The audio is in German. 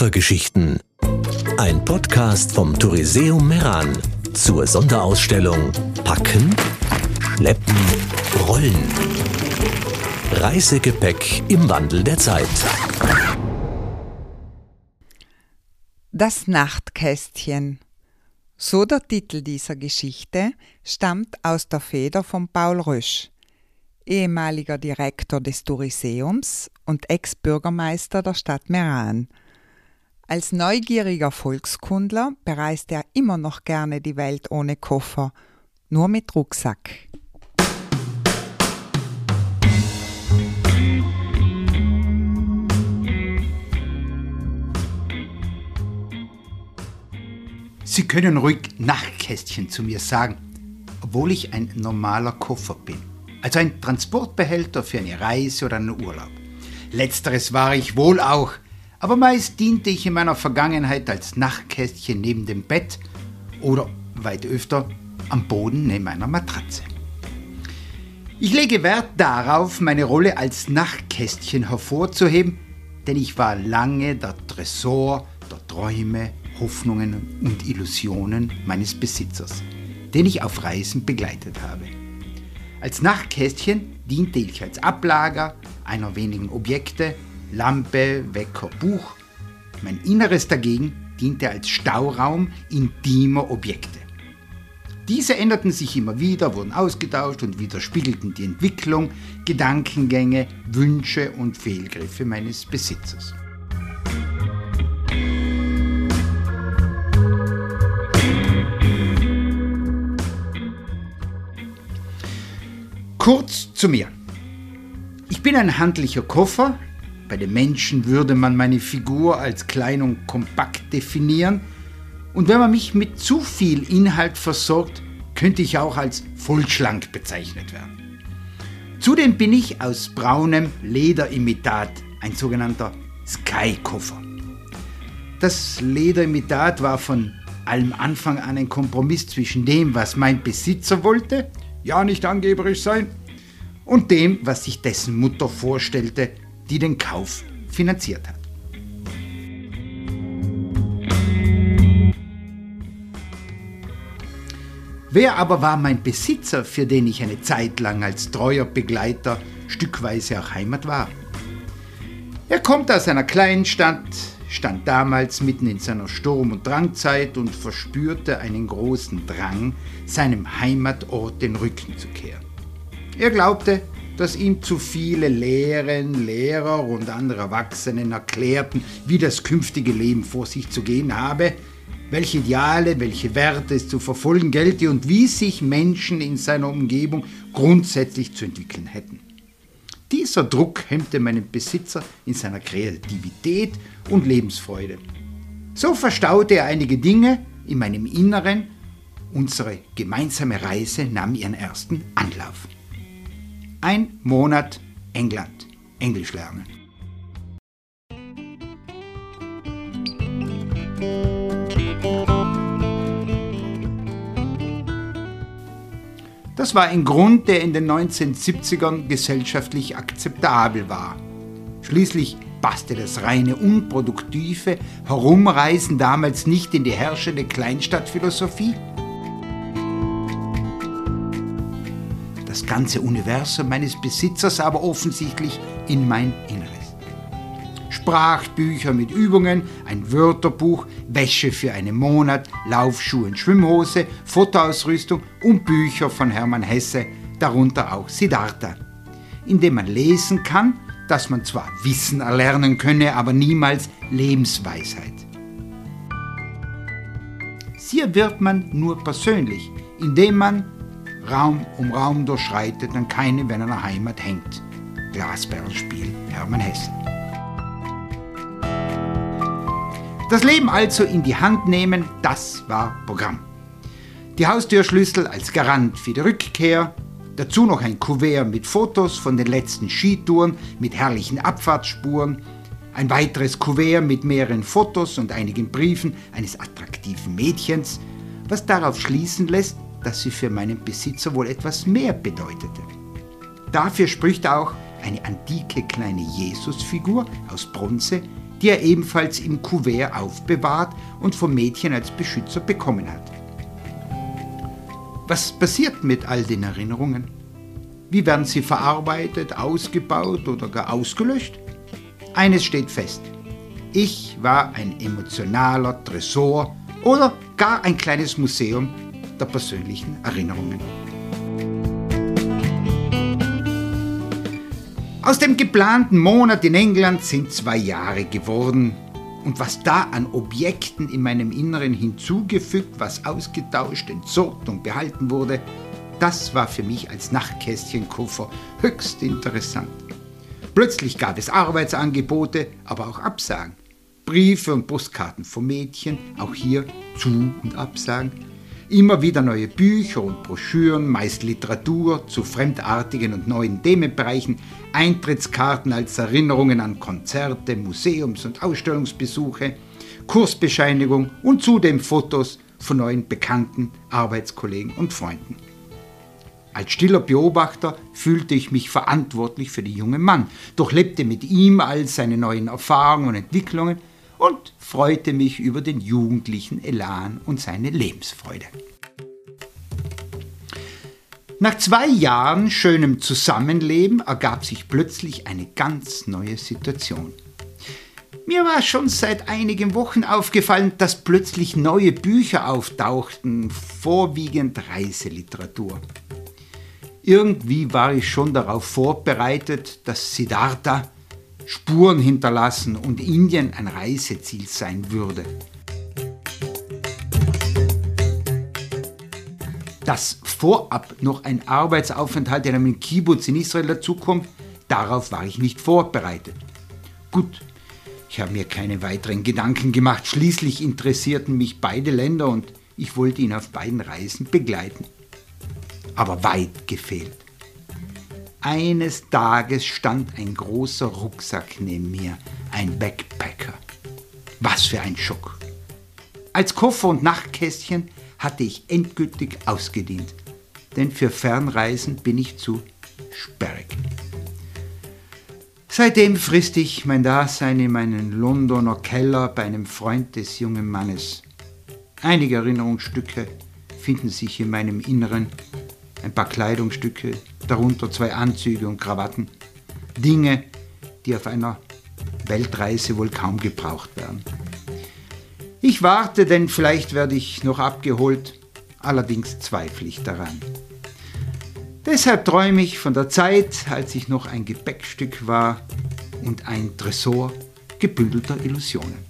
Koffergeschichten. Ein Podcast vom Touriseum Meran zur Sonderausstellung Packen, Schleppen, Rollen. Reisegepäck im Wandel der Zeit. Das Nachtkästchen. So der Titel dieser Geschichte stammt aus der Feder von Paul Rösch, ehemaliger Direktor des Touriseums und Ex-Bürgermeister der Stadt Meran. Als neugieriger Volkskundler bereist er immer noch gerne die Welt ohne Koffer, nur mit Rucksack. Sie können ruhig Nachtkästchen zu mir sagen, obwohl ich ein normaler Koffer bin. Also ein Transportbehälter für eine Reise oder einen Urlaub. Letzteres war ich wohl auch, aber meist diente ich in meiner Vergangenheit als Nachtkästchen neben dem Bett oder weit öfter am Boden neben einer Matratze. Ich lege Wert darauf, meine Rolle als Nachtkästchen hervorzuheben, denn ich war lange der Tresor der Träume Hoffnungen und Illusionen meines Besitzers, den ich auf Reisen begleitet habe. Als Nachtkästchen diente ich als Ablager einer wenigen Objekte, Lampe, Wecker, Buch. Mein Inneres dagegen diente als Stauraum intimer Objekte. Diese änderten sich immer wieder, wurden ausgetauscht und widerspiegelten die Entwicklung, Gedankengänge, Wünsche und Fehlgriffe meines Besitzers. Kurz zu mir. Ich bin ein handlicher Koffer. Bei den Menschen würde man meine Figur als klein und kompakt definieren. Und wenn man mich mit zu viel Inhalt versorgt, könnte ich auch als vollschlank bezeichnet werden. Zudem bin ich aus braunem Lederimitat, ein sogenannter Sky-Koffer. Das Lederimitat war von allem Anfang an ein Kompromiss zwischen dem, was mein Besitzer wollte ja nicht angeberisch sein, und dem, was sich dessen Mutter vorstellte, die den Kauf finanziert hat. Wer aber war mein Besitzer, für den ich eine Zeit lang als treuer Begleiter stückweise auch Heimat war? Er kommt aus einer kleinen Stadt, stand damals mitten in seiner Sturm- und Drangzeit und verspürte einen großen Drang, seinem Heimatort den Rücken zu kehren. Er glaubte, dass ihm zu viele Lehren, Lehrer und andere Erwachsenen erklärten, wie das künftige Leben vor sich zu gehen habe, welche Ideale, welche Werte es zu verfolgen gelte und wie sich Menschen in seiner Umgebung grundsätzlich zu entwickeln hätten. Dieser Druck hemmte meinen Besitzer in seiner Kreativität und Lebensfreude. So verstaute er einige Dinge in meinem Inneren. Unsere gemeinsame Reise nahm ihren ersten Anlauf. Ein Monat England, Englisch lernen. Das war ein Grund, der in den 1970ern gesellschaftlich akzeptabel war. Schließlich passte das reine unproduktive Herumreisen damals nicht in die herrschende Kleinstadtphilosophie. Das ganze Universum meines Besitzers aber offensichtlich in mein Inneres. Sprachbücher mit Übungen, ein Wörterbuch, Wäsche für einen Monat, Laufschuhe und Schwimmhose, Fotoausrüstung und Bücher von Hermann Hesse, darunter auch Siddhartha, in dem man lesen kann, dass man zwar Wissen erlernen könne, aber niemals Lebensweisheit. Sie wird man nur persönlich, indem man Raum um Raum durchschreitet und keine, wenn er in der Heimat hängt. Glasperlenspiel Hermann Hesse. Das Leben also in die Hand nehmen, das war Programm. Die Haustürschlüssel als Garant für die Rückkehr, dazu noch ein Kuvert mit Fotos von den letzten Skitouren mit herrlichen Abfahrtsspuren, ein weiteres Kuvert mit mehreren Fotos und einigen Briefen eines attraktiven Mädchens, was darauf schließen lässt, dass sie für meinen Besitzer wohl etwas mehr bedeutete. Dafür spricht auch eine antike kleine Jesusfigur aus Bronze die er ebenfalls im Kuvert aufbewahrt und vom Mädchen als Beschützer bekommen hat. Was passiert mit all den Erinnerungen? Wie werden sie verarbeitet, ausgebaut oder gar ausgelöscht? Eines steht fest. Ich war ein emotionaler Tresor oder gar ein kleines Museum der persönlichen Erinnerungen. Aus dem geplanten Monat in England sind zwei Jahre geworden. Und was da an Objekten in meinem Inneren hinzugefügt, was ausgetauscht, entsorgt und behalten wurde, das war für mich als Nachtkästchenkoffer höchst interessant. Plötzlich gab es Arbeitsangebote, aber auch Absagen. Briefe und Postkarten von Mädchen, auch hier Zu- und Absagen. Immer wieder neue Bücher und Broschüren, meist Literatur zu fremdartigen und neuen Themenbereichen, Eintrittskarten als Erinnerungen an Konzerte, Museums- und Ausstellungsbesuche, Kursbescheinigung und zudem Fotos von neuen Bekannten, Arbeitskollegen und Freunden. Als stiller Beobachter fühlte ich mich verantwortlich für den jungen Mann, durchlebte mit ihm all seine neuen Erfahrungen und Entwicklungen und freute mich über den jugendlichen Elan und seine Lebensfreude. Nach zwei Jahren schönem Zusammenleben ergab sich plötzlich eine ganz neue Situation. Mir war schon seit einigen Wochen aufgefallen, dass plötzlich neue Bücher auftauchten, vorwiegend Reiseliteratur. Irgendwie war ich schon darauf vorbereitet, dass Siddhartha Spuren hinterlassen und Indien ein Reiseziel sein würde. Dass vorab noch ein Arbeitsaufenthalt in einem Kibbutz in Israel dazukommt, darauf war ich nicht vorbereitet. Gut, ich habe mir keine weiteren Gedanken gemacht. Schließlich interessierten mich beide Länder und ich wollte ihn auf beiden Reisen begleiten. Aber weit gefehlt. Eines Tages stand ein großer Rucksack neben mir, ein Backpacker. Was für ein Schock. Als Koffer und Nachtkästchen hatte ich endgültig ausgedient, denn für Fernreisen bin ich zu sperrig. Seitdem frisst ich mein Dasein in meinen Londoner Keller bei einem Freund des jungen Mannes. Einige Erinnerungsstücke finden sich in meinem Inneren, ein paar Kleidungsstücke, darunter zwei Anzüge und Krawatten. Dinge, die auf einer Weltreise wohl kaum gebraucht werden. Ich warte, denn vielleicht werde ich noch abgeholt, allerdings zweifle ich daran. Deshalb träume ich von der Zeit, als ich noch ein Gepäckstück war und ein Tresor gebündelter Illusionen.